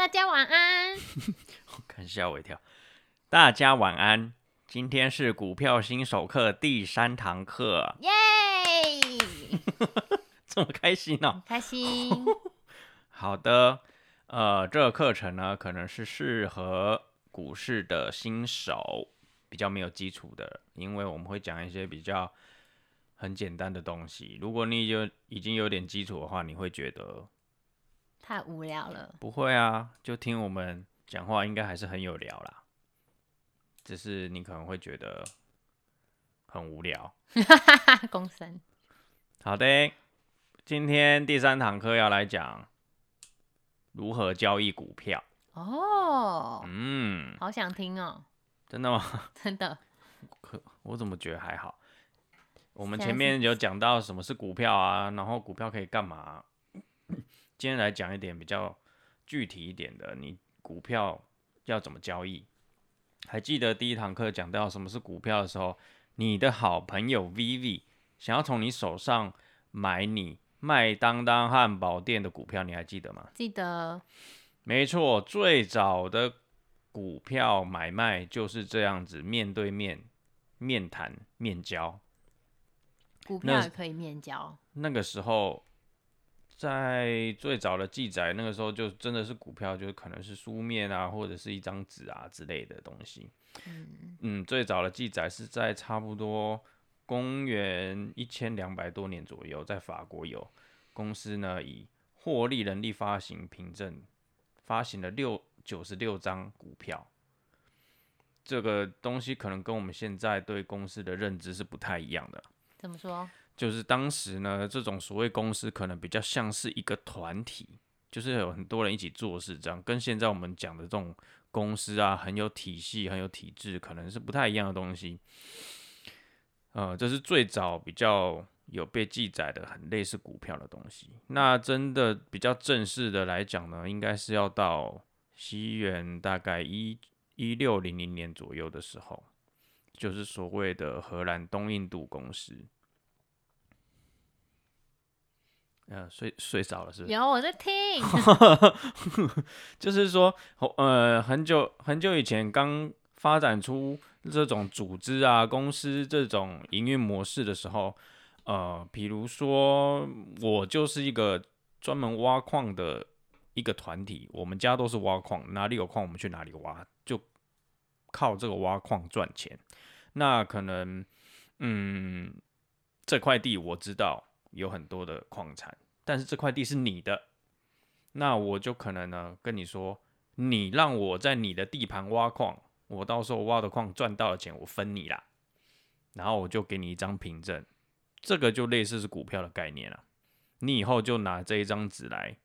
大家晚安。看吓我一跳。大家晚安，今天是股票新手课第三堂课，耶！这么开心哦。开心。好的，呃，这个课程呢，可能是适合股市的新手，比较没有基础的，因为我们会讲一些比较很简单的东西。如果你就已经有点基础的话，你会觉得太无聊了。不会啊，就听我们讲话，应该还是很有聊啦。只是你可能会觉得很无聊。公生。好的，今天第三堂课要来讲如何交易股票。哦，嗯，好想听哦。真的吗？真的。可我怎么觉得还好？我们前面有讲到什么是股票啊，然后股票可以干嘛？今天来讲一点比较具体一点的，你股票要怎么交易？还记得第一堂课讲到什么是股票的时候，你的好朋友 Vivi 想要从你手上买你麦当当汉堡店的股票，你还记得吗？记得。没错，最早的股票买卖就是这样子，面对面、面谈、面交。股票也可以面交。那个时候，在最早的记载，那个时候就真的是股票，就是可能是书面啊，或者是一张纸啊之类的东西。嗯，嗯，最早的记载是在差不多公元一千两百多年左右，在法国有公司呢以获利能力发行凭证，发行了六九十六张股票。这个东西可能跟我们现在对公司的认知是不太一样的。怎么说？就是当时呢，这种所谓公司可能比较像是一个团体，就是有很多人一起做事，这样跟现在我们讲的这种公司啊，很有体系、很有体制，可能是不太一样的东西。呃，这是最早比较有被记载的，很类似股票的东西。那真的比较正式的来讲呢，应该是要到西元大概一一六零零年左右的时候，就是所谓的荷兰东印度公司。呃，睡睡着了是不是？有我在听。就是说，呃，很久很久以前刚发展出这种组织啊、公司这种营运模式的时候，呃，比如说我就是一个专门挖矿的一个团体，我们家都是挖矿，哪里有矿我们去哪里挖，就靠这个挖矿赚钱。那可能，嗯，这块地我知道有很多的矿产，但是这块地是你的，那我就可能呢跟你说，你让我在你的地盘挖矿，我到时候挖的矿赚到的钱我分你啦，然后我就给你一张凭证，这个就类似是股票的概念了，你以后就拿这一张纸来，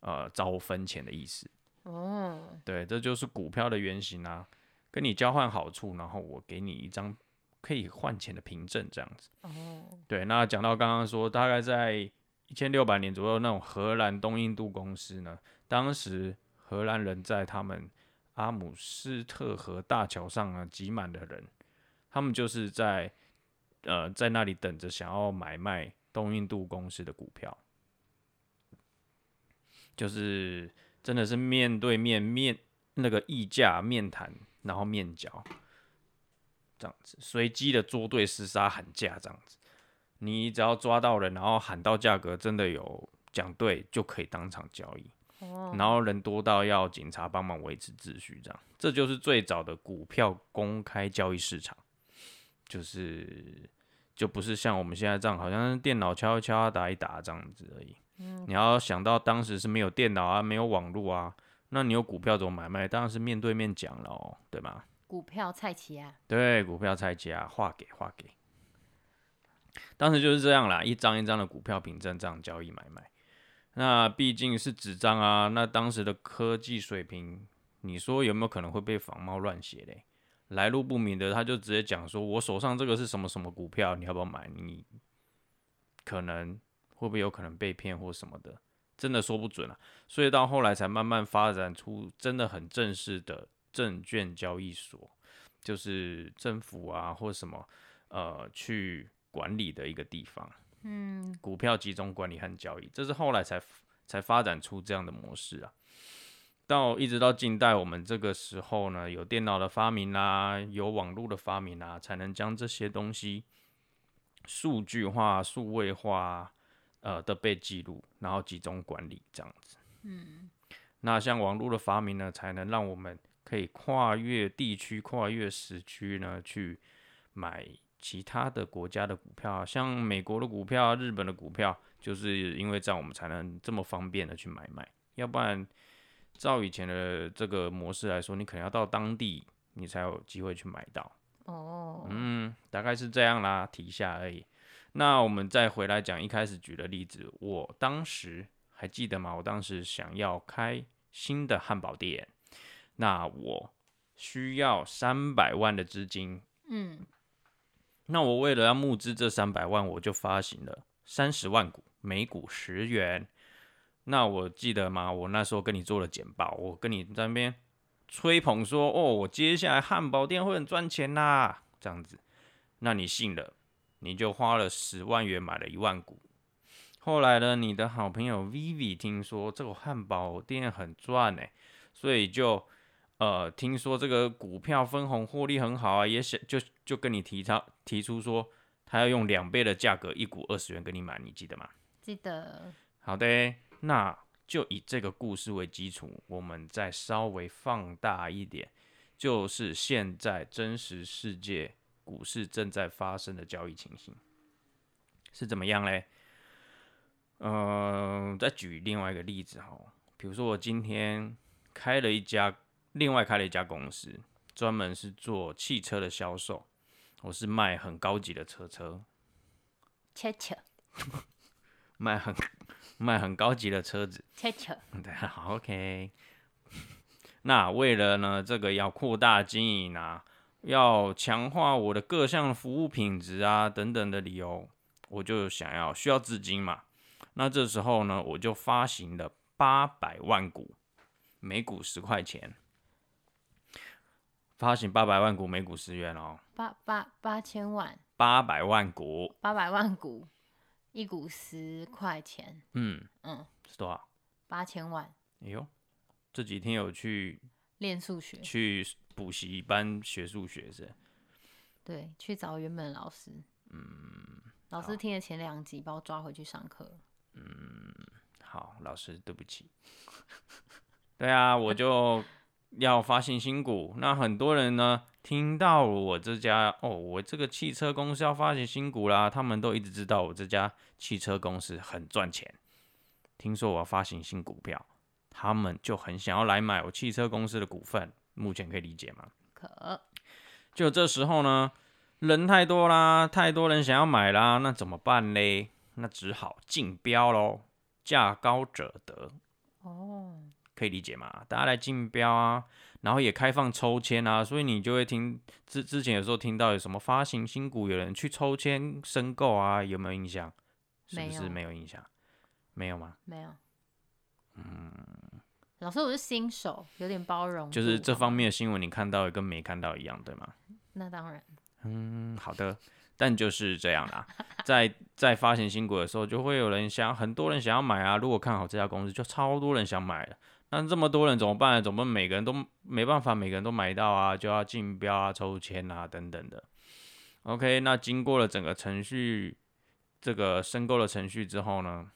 呃，找我分钱的意思。哦，对，这就是股票的原型啊，跟你交换好处，然后我给你一张可以换钱的凭证，这样子。哦，对，那讲到刚刚说，大概在一千六百年左右，那种荷兰东印度公司呢，当时荷兰人在他们阿姆斯特河大桥上啊，挤满了人，他们就是在呃在那里等着想要买卖东印度公司的股票，就是真的是面对面面那个议价面谈，然后面交，这样子随机的捉对厮杀喊价这样子。你只要抓到人，然后喊到价格真的有讲对，就可以当场交易。哦，然后人多到要警察帮忙维持秩序，这样，这就是最早的股票公开交易市场，就是就不是像我们现在这样，好像是电脑敲一敲、打一打这样子而已。你要想到当时是没有电脑啊，没有网络啊，那你有股票怎么买卖？当然是面对面讲了哦，对吗？股票菜奇啊，对，股票菜价划给划给，当时就是这样啦，一张一张的股票凭证这样交易买卖。那毕竟是纸张啊，那当时的科技水平，你说有没有可能会被仿冒乱写嘞？来路不明的，他就直接讲说，我手上这个是什么什么股票，你要不要买？你可能会不会有可能被骗或什么的，真的说不准啊。所以到后来才慢慢发展出真的很正式的证券交易所，就是政府啊或什么呃去管理的一个地方。嗯，股票集中管理和交易，这是后来才才发展出这样的模式啊。到一直到近代，我们这个时候呢，有电脑的发明啦，有网络的发明啦，才能将这些东西数据化、数位化，呃的被记录，然后集中管理这样子。嗯，那像网络的发明呢，才能让我们可以跨越地区、跨越时区呢，去买其他的国家的股票，像美国的股票、日本的股票，就是因为这样我们才能这么方便的去买卖，要不然。照以前的这个模式来说，你可能要到当地，你才有机会去买到。哦，嗯，大概是这样啦，提一下而已。那我们再回来讲一开始举的例子，我当时还记得吗？我当时想要开新的汉堡店，那我需要三百万的资金。嗯，那我为了要募资这三百万，我就发行了三十万股，每股十元。那我记得吗？我那时候跟你做了简报，我跟你在那边吹捧说：“哦，我接下来汉堡店会很赚钱啦。”这样子，那你信了，你就花了十万元买了一万股。后来呢，你的好朋友 Vivi 听说这个汉堡店很赚呢，所以就呃听说这个股票分红获利很好啊，也想就就跟你提他提出说，他要用两倍的价格一股二十元给你买，你记得吗？记得。好的。那就以这个故事为基础，我们再稍微放大一点，就是现在真实世界股市正在发生的交易情形是怎么样嘞？嗯，再举另外一个例子哈，比如说我今天开了一家，另外开了一家公司，专门是做汽车的销售，我是卖很高级的车车，车车，卖很。卖很高级的车子，车车，对，好，OK。那为了呢，这个要扩大经营啊，要强化我的各项服务品质啊，等等的理由，我就想要需要资金嘛。那这时候呢，我就发行了八百万股，每股十块钱，发行八百万股，每股十元哦。八八八千万，八百万股，八百万股。一股十块钱，嗯嗯，是多少？八千万。哎呦，这几天有去练数学，去补习班学数学是？对，去找原本老师。嗯，老师听了前两集，把我抓回去上课。嗯，好，老师对不起。对啊，我就要发行新股，那很多人呢？听到我这家哦，我这个汽车公司要发行新股啦，他们都一直知道我这家汽车公司很赚钱。听说我要发行新股票，他们就很想要来买我汽车公司的股份。目前可以理解吗？可。就这时候呢，人太多啦，太多人想要买啦，那怎么办嘞？那只好竞标喽，价高者得。哦，可以理解嘛？大家来竞标啊。然后也开放抽签啊，所以你就会听之之前有时候听到有什么发行新股，有人去抽签申购啊，有没有印象？是不是没有印象？没有吗？没有。嗯，老师，我是新手，有点包容。就是这方面的新闻，你看到跟没看到一样，对吗？那当然。嗯，好的。但就是这样啦，在在发行新股的时候，就会有人想，很多人想要买啊。如果看好这家公司，就超多人想买了。那这么多人怎么办？怎么每个人都没办法，每个人都买到啊？就要竞标啊、抽签啊等等的。OK，那经过了整个程序，这个申购的程序之后呢，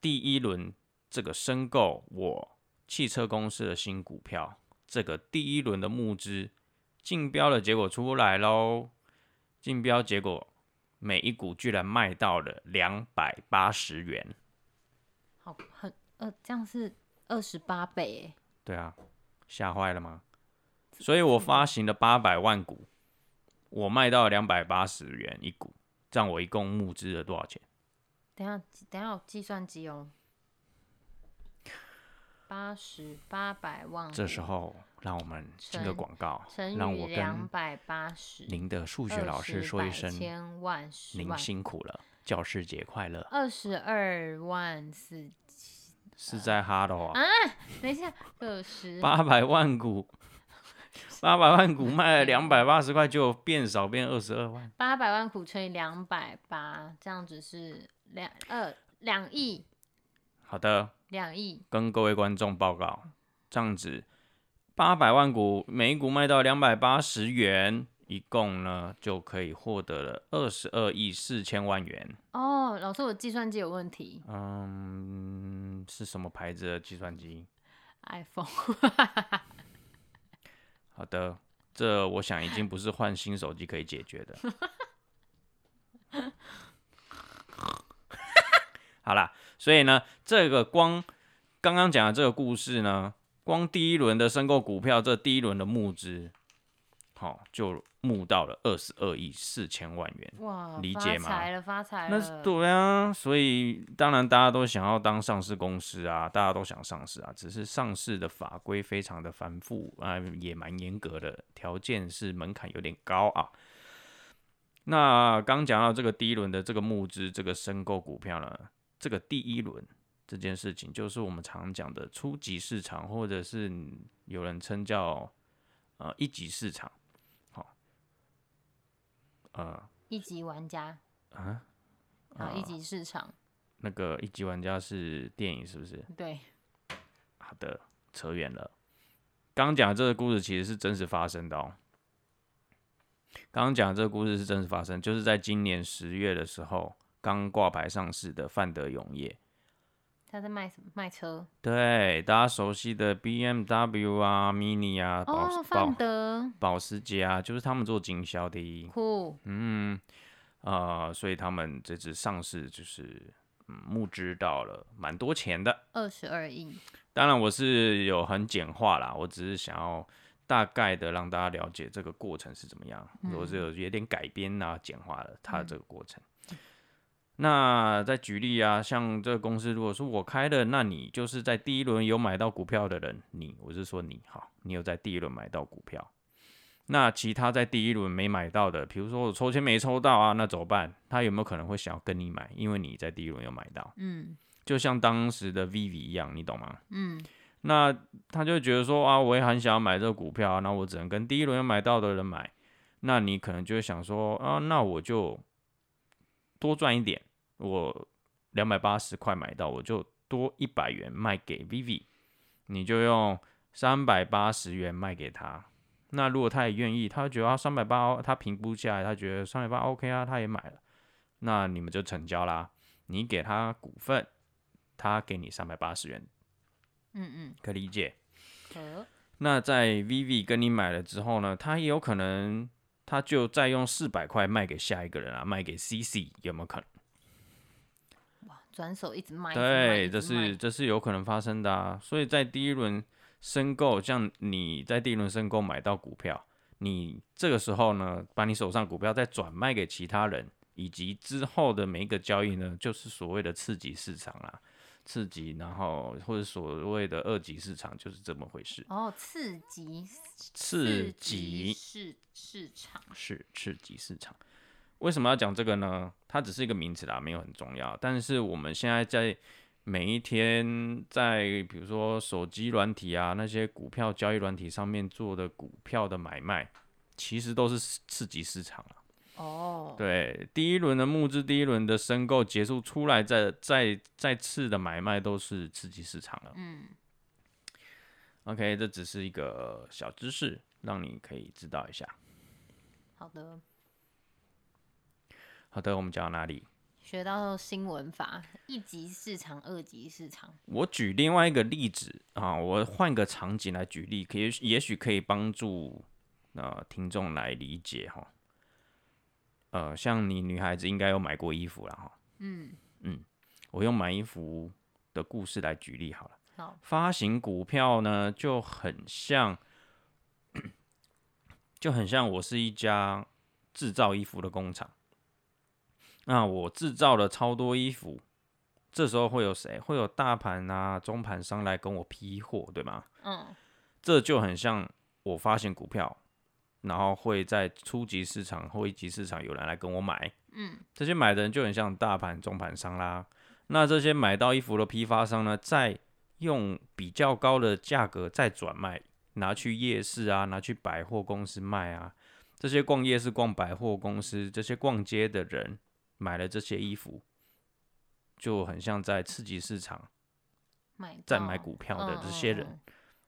第一轮这个申购我汽车公司的新股票，这个第一轮的募资竞标的结果出来喽。竞标结果每一股居然卖到了两百八十元，好很。呃，这样是二十八倍哎。对啊，吓坏了吗？所以我发行了八百万股，我卖到两百八十元一股，这样我一共募资了多少钱？等下，等下，有计算机哦。八十八百万。这时候，让我们进个广告，让我跟两百八十您的数学老师说一声，千万您辛苦了，教师节快乐。二十二万四。是在哈喽啊！等一下，二十八百万股，八百万股卖了两百八十块，就变少变二十二万。八百万股乘以两百八，这样子是两二两亿。好的，两亿，跟各位观众报告，这样子八百万股，每一股卖到两百八十元，一共呢就可以获得了二十二亿四千万元。哦，老师，我计算机有问题。嗯，是什么牌子的计算机？iPhone。好的，这我想已经不是换新手机可以解决的。好啦，所以呢，这个光刚刚讲的这个故事呢，光第一轮的申购股票，这第一轮的募资，好就募到了二十二亿四千万元。哇，理解吗？发财了，发财了。那对啊，所以当然大家都想要当上市公司啊，大家都想上市啊，只是上市的法规非常的繁复啊，也蛮严格的，条件是门槛有点高啊。那刚讲到这个第一轮的这个募资，这个申购股票呢？这个第一轮这件事情，就是我们常讲的初级市场，或者是有人称叫呃一级市场，好，呃，一级玩家啊，啊，一级市场，那个一级玩家是电影是不是？对，好的，扯远了。刚刚讲的这个故事其实是真实发生的哦。刚刚讲的这个故事是真实发生，就是在今年十月的时候。刚挂牌上市的范德永业，他在卖什么？卖车。对，大家熟悉的 BMW 啊、Mini 啊、保范德、保时捷啊，就是他们做经销的。酷。嗯，啊，所以他们这次上市就是嗯募资到了蛮多钱的，二十二亿。当然我是有很简化啦，我只是想要大概的让大家了解这个过程是怎么样，我是有有点改编啊，简化了它的这个过程。那再举例啊，像这个公司，如果说我开的，那你就是在第一轮有买到股票的人，你我是说你好，你有在第一轮买到股票。那其他在第一轮没买到的，比如说我抽签没抽到啊，那怎么办？他有没有可能会想要跟你买？因为你在第一轮有买到，嗯，就像当时的 Viv 一样，你懂吗？嗯，那他就觉得说啊，我也很想要买这个股票，那我只能跟第一轮有买到的人买。那你可能就会想说啊，那我就多赚一点。我两百八十块买到，我就多一百元卖给 Vivi，你就用三百八十元卖给他。那如果他也愿意，他觉得三百八他评估下来，他觉得三百八 OK 啊，他也买了，那你们就成交啦。你给他股份，他给你三百八十元。嗯嗯，可理解。可。那在 Vivi 跟你买了之后呢，他也有可能，他就再用四百块卖给下一个人啊，卖给 CC，有没有可能？转手一直卖，对，这是这是有可能发生的啊。所以在第一轮申购，像你在第一轮申购买到股票，你这个时候呢，把你手上股票再转卖给其他人，以及之后的每一个交易呢，就是所谓的次级市场啊，次级，然后或者所谓的二级市场，就是这么回事。哦，次级，次级市市场是次级市场。为什么要讲这个呢？它只是一个名词啦，没有很重要。但是我们现在在每一天在比如说手机软体啊那些股票交易软体上面做的股票的买卖，其实都是刺激市场了。哦，对，第一轮的募资，第一轮的申购结束出来，再再再次的买卖都是刺激市场了。嗯，OK，这只是一个小知识，让你可以知道一下。好的。好的，我们讲到哪里？学到新闻法，一级市场、二级市场。我举另外一个例子啊，我换个场景来举例，可以也许可以帮助呃听众来理解哈。呃，像你女孩子应该有买过衣服了哈。嗯嗯，我用买衣服的故事来举例好了。好，发行股票呢就很像，就很像我是一家制造衣服的工厂。那我制造了超多衣服，这时候会有谁？会有大盘啊、中盘商来跟我批货，对吗？嗯，这就很像我发行股票，然后会在初级市场或一级市场有人来跟我买。嗯，这些买的人就很像大盘、中盘商啦。那这些买到衣服的批发商呢，再用比较高的价格再转卖，拿去夜市啊，拿去百货公司卖啊。这些逛夜市、逛百货公司、这些逛街的人。买了这些衣服，就很像在刺激市场买在买股票的嗯这些人嗯，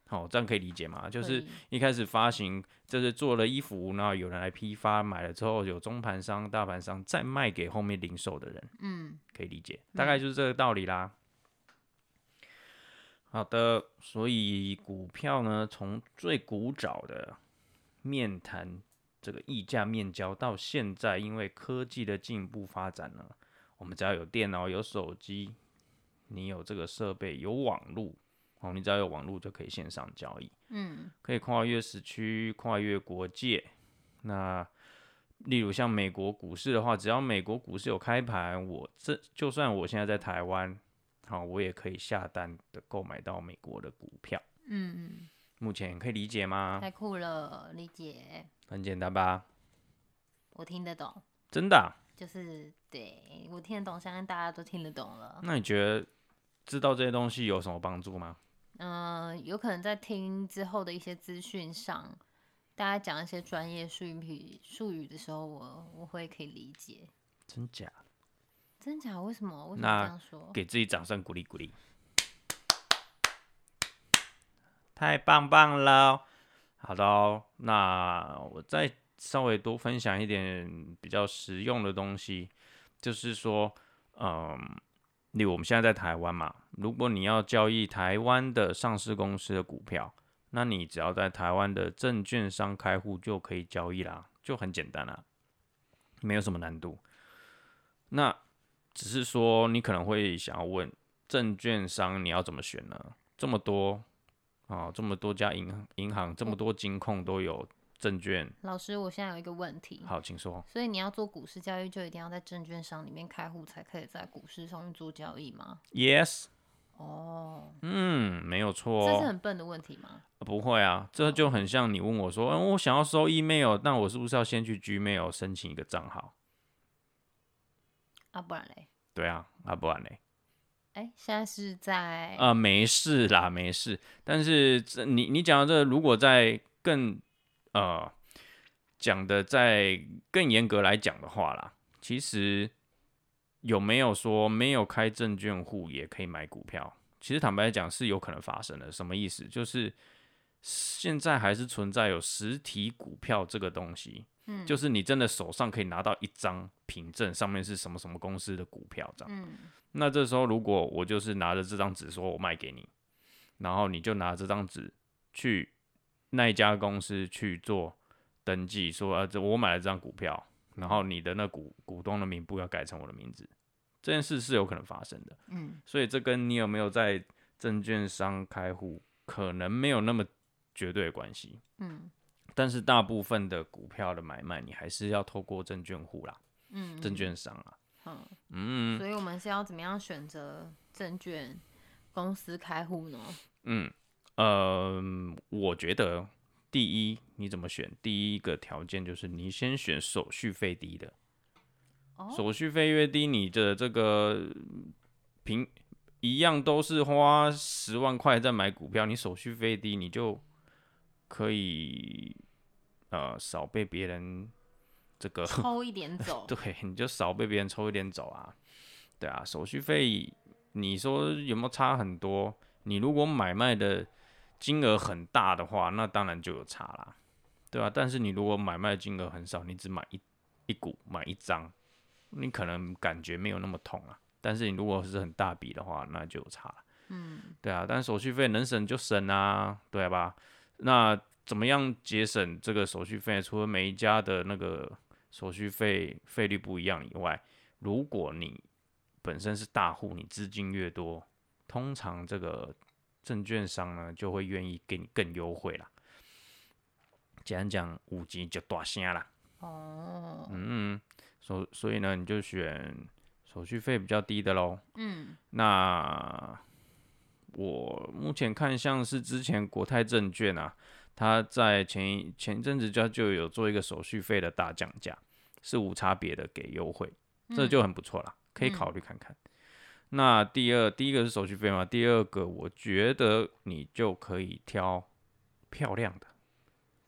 好、这样可以理解吗？就是一开始发行，就是做了衣服，然后有人来批发，买了之后有中盘商、大盘商再卖给后面零售的人，嗯可以理解，大概就是这个道理啦。好的，所以股票呢，从最古早的面谈这个溢价面交，到现在因为科技的进一步发展呢，我们只要有电脑、有手机，你有这个设备、有网络，哦，你只要有网络就可以线上交易。嗯可以跨越时区、跨越国界。那例如像美国股市的话，只要美国股市有开盘，我这就算我现在在台湾，好，我也可以下单的购买到美国的股票。嗯嗯目前可以理解嗯，吗？太酷了，理解，很简单吧？我听得懂，真的啊、就是对我听得懂，相信大家都听得懂了。那你觉得知道这些东西有什么帮助吗？嗯、有可能在听之后的一些资讯上，大家讲一些专业术语术语的时候，我我会可以理解。真假？真假？为什么？为什么这样说？给自己掌声鼓励鼓励。太棒棒了！好的哦，那我再稍微多分享一点比较实用的东西，就是说，嗯，例如我们现在在台湾嘛，如果你要交易台湾的上市公司的股票，那你只要在台湾的证券商开户就可以交易啦，就很简单啦，没有什么难度。那只是说你可能会想要问，证券商你要怎么选呢？这么多啊，这么多家银行银行，这么多金控都有证券。老师，我现在有一个问题，好，请说。所以你要做股市交易，就一定要在证券商里面开户，才可以在股市上面做交易吗？Yes，哦，嗯，没有错这是哦。很笨的问题吗？不会啊，这就很像你问我说，嗯，我想要收 email，那我是不是要先去 Gmail 申请一个账号？啊，不然嘞？对啊，啊不然嘞？哎，现在是在呃，没事啦，没事。但是这你你讲的这，如果在更呃讲的在更严格来讲的话啦，其实有没有说没有开证券户也可以买股票？其实坦白讲是有可能发生的。什么意思？就是现在还是存在有实体股票这个东西，嗯就是你真的手上可以拿到一张凭证，上面是什么什么公司的股票这样。嗯那这时候，如果我就是拿着这张纸说我卖给你，然后你就拿这张纸去那一家公司去做登记，说啊，这我买了这张股票，然后你的那股股东的名簿要改成我的名字，这件事是有可能发生的。嗯所以这跟你有没有在证券商开户，可能没有那么绝对的关系。嗯但是大部分的股票的买卖，你还是要透过证券户啦，嗯，证券商啊。嗯，嗯所以我们是要怎么样选择证券公司开户呢？嗯，呃，我觉得第一你怎么选？第一个条件就是你先选手续费低的，哦手续费越低，你的这个平一样都是花十万块在买股票，你手续费低，你就可以呃少被别人这个抽 一点走，对，你就少被别人抽一点走啊。对啊，手续费你说有没有差很多？你如果买卖的金额很大的话，那当然就有差啦，对啊，但是你如果买卖金额很少，你只买一一股买一张，你可能感觉没有那么痛啊。但是你如果是很大笔的话，那就有差了。嗯对啊，但手续费能省就省啊，对吧？那怎么样节省这个手续费？除了每一家的那个手续费费率不一样以外，如果你本身是大户，你资金越多，通常这个证券商呢就会愿意给你更优惠啦。简单讲，五级就大声啦。哦嗯，所所以呢，你就选手续费比较低的喽。嗯那我目前看像是之前国泰证券啊，它在前一前一阵子就就有做一个手续费的大降价，是无差别的给优惠，这就很不错啦，可以考虑看看。那第二，第一个是手续费嘛，第二个我觉得你就可以挑漂亮的，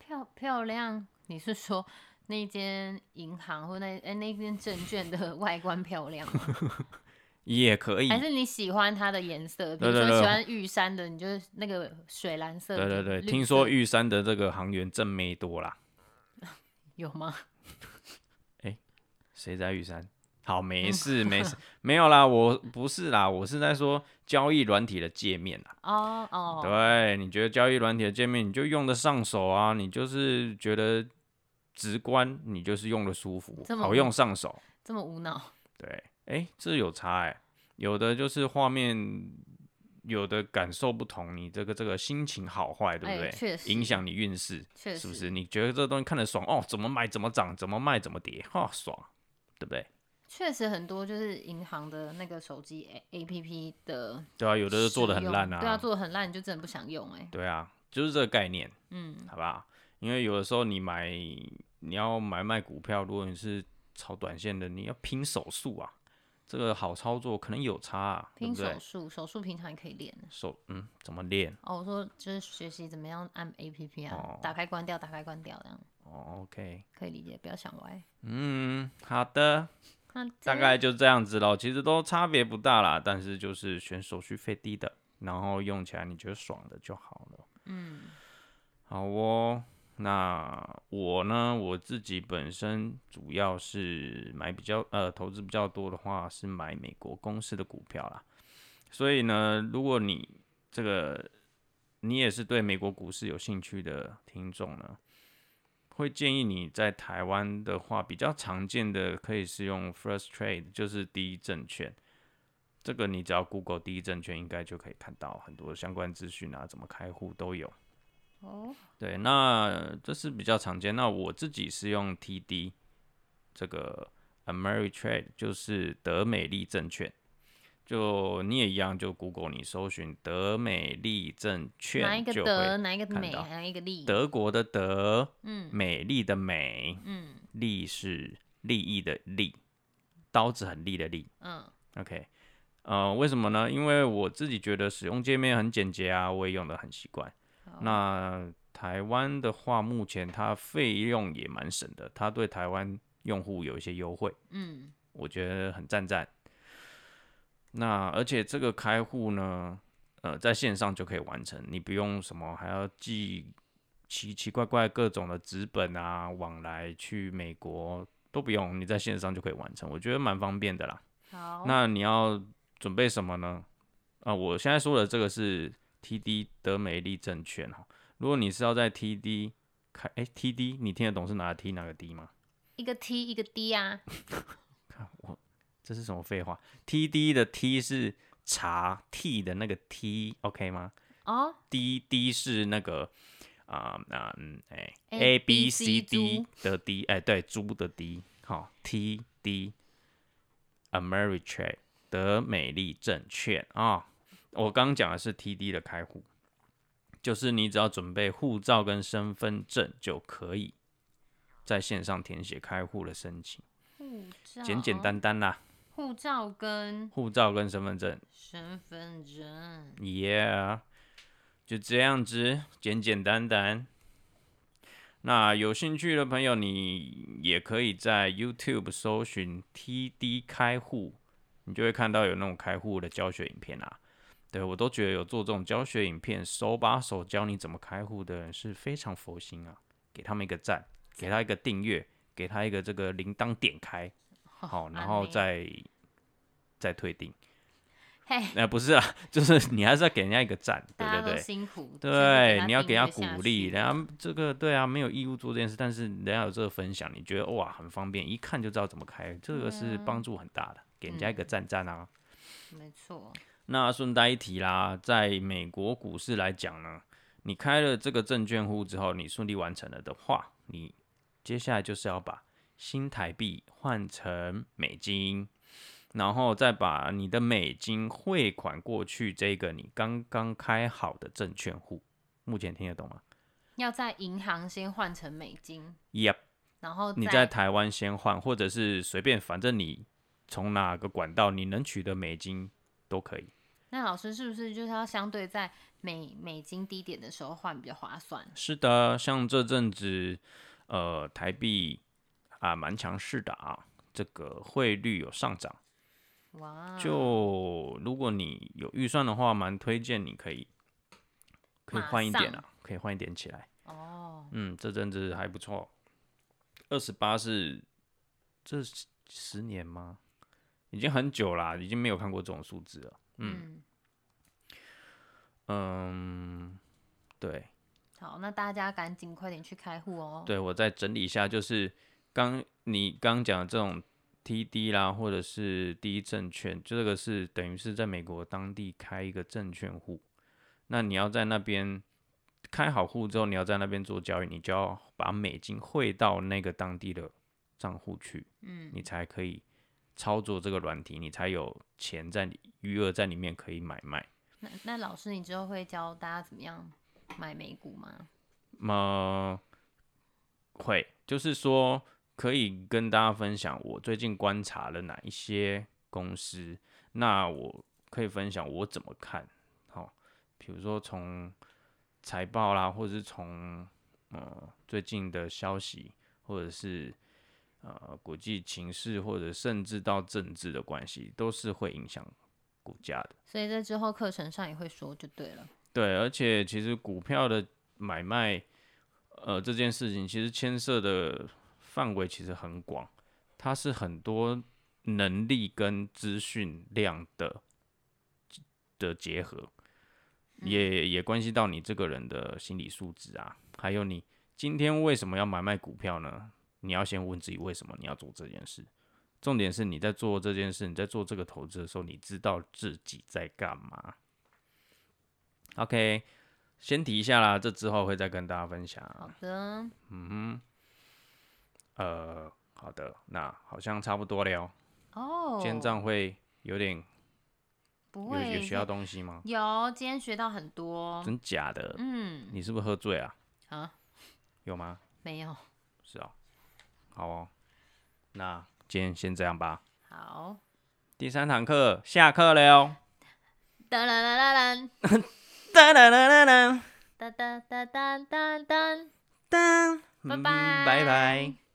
漂漂亮，你是说那间银行或那哎、那间证券的 外观漂亮吗？也可以。还是你喜欢它的颜色？比如说喜欢玉山的，你就是那个水蓝色的。对对对，听说玉山的这个航员真没多啦。有吗？谁在玉山？好，没事没事，没有啦，我不是啦，我是在说交易软体的界面啦。哦哦，对，你觉得交易软体的界面你就用得上手啊？你就是觉得直观，你就是用的舒服好用上手。这么无脑。对，哎，这有差哎、有的就是画面，有的感受不同，你这个这个心情好坏，对不对？哎确实影响你运势，确实是不是？你觉得这个东西看得爽哦，怎么买怎么涨，怎么卖怎么跌，哈、爽，对不对？确实很多就是银行的那个手机 A A P P 的对啊，有的做的很烂啊，对啊，做的很烂，你就真的不想用哎、对啊，就是这个概念，嗯，好不好？因为有的时候你买你要买卖股票，如果你是炒短线的，你要拼手速啊，这个好操作可能有差啊，对拼手？速，手速平常也可以练。手嗯，怎么练？哦，我说就是学习怎么样按 A P P 啊，哦打开关掉，打开关掉这样哦，OK，可以理解，不要想歪。嗯，好的，那大概就这样子咯，其实都差别不大啦，但是就是选手续费低的，然后用起来你觉得爽的就好了。嗯，好哦，那我呢，我自己本身主要是买比较呃投资比较多的话，是买美国公司的股票啦。所以呢，如果你这个你也是对美国股市有兴趣的听众呢，会建议你在台湾的话，比较常见的可以是用 First Trade，就是第一证券。这个你只要 Google 第一证券，应该就可以看到很多相关资讯啊，怎么开户都有。哦，对，那这是比较常见。那我自己是用 TD 这个 Ameritrade，就是德美利证券。就你也一样，就 Google 你搜寻德美利证券哪一个德，哪一个美，哪一个利？德国的德，嗯美丽的美，嗯利是利益的利，刀子很利的利。嗯，OK，呃，为什么呢？因为我自己觉得使用界面很简洁啊，我也用的很习惯。好那台湾的话，目前它费用也蛮省的，它对台湾用户有一些优惠，嗯我觉得很赞赞。那而且这个开户呢，呃，在线上就可以完成，你不用什么还要寄奇奇怪怪各种的纸本啊，往来去美国都不用，你在线上就可以完成，我觉得蛮方便的啦。好，那你要准备什么呢？啊、我现在说的这个是 TD 德美利证券哈。如果你是要在 TD 开，哎、t d 你听得懂是哪个 T 哪个 D 吗？一个 T 一个 D 啊，看我这是什么废话？TD 的 T 是查 T 的那个 T，OK、吗哦，？D D 是那个啊啊嗯哎 A A B C D 的 D 哎对猪的 D 好 T D Ameritrade 德美利证券啊、我刚刚讲的是 TD 的开户，就是你只要准备护照跟身份证就可以在线上填写开户的申请，护照，简简，单单啦，护照跟护照跟身份证。身份证，，Yeah，就这样子，简简单单。那有兴趣的朋友，你也可以在 YouTube 搜寻 TD 开户，你就会看到有那种开户的教学影片啦。对我都觉得有做这种教学影片，手把手教你怎么开户的人是非常佛心啊，给他们一个赞，给他一个订阅，给他一个这个铃铛点开，好，然后再再退订。嘿，呃，不是啊，就是你还是要给人家一个赞，对对对。辛苦，对，你要给人家鼓励，人家这个对啊，没有义务做这件事，但是人家有这个分享，你觉得哇很方便，一看就知道怎么开，这个是帮助很大的，给人家一个赞赞啊。没错，那顺带一提啦，在美国股市来讲呢，你开了这个证券户之后，你顺利完成了的话，你接下来就是要把新台币换成美金，然后再把你的美金汇款过去这个你刚刚开好的证券户。目前听得懂吗要在银行先换成美金，？Yep，然后你在台湾先换，或者是随便，反正你从哪个管道你能取得美金都可以。那老师是不是就是要相对在美美金低点的时候换比较划算？是的，像这阵子，呃，台币啊蛮强势的啊，这个汇率有上涨。哇，就如果你有预算的话，蛮推荐你可以可以换一点啊，可以换一点起来。哦，嗯，这阵子还不错。二十八是这十十年吗？已经很久啦，已经没有看过这种数字了。嗯，嗯，对。好，那大家赶紧快点去开户哦。对，我再整理一下，就是刚你刚讲的这种 TD 啦，或者是第一证券，就这个是等于是在美国当地开一个证券户，那你要在那边开好户之后，你要在那边做交易，你就要把美金汇到那个当地的账户去，嗯，你才可以操作这个软体，你才有钱在余额在里面可以买卖。那那老师，你之后会教大家怎么样买美股吗？呃，会，就是说可以跟大家分享我最近观察了哪一些公司，那我可以分享我怎么看，好、比如说从财报啦，或者是从呃最近的消息，或者是呃国际情势，或者甚至到政治的关系，都是会影响股价的。所以在之后课程上也会说就对了。对，而且其实股票的买卖，呃，这件事情其实牵涉的范围其实很广，它是很多能力跟资讯量的的结合，也也关系到你这个人的心理素质啊，还有你今天为什么要买卖股票呢？你要先问自己为什么你要做这件事。重点是你在做这件事，你在做这个投资的时候，你知道自己在干嘛。OK，先提一下啦，这之后会再跟大家分享。好的，嗯哼，呃，好的，那好像差不多了哦。哦，今天这样会有点有不会有学到东西吗？有，今天学到很多。真假的？嗯，你是不是喝醉啊？啊，有吗？没有。是哦。好哦，那今天先这样吧。好，第三堂课下课了哟。噔噔噔噔哒哒哒哒哒噔噔噔噔噔噔。哒，拜嗯拜拜拜。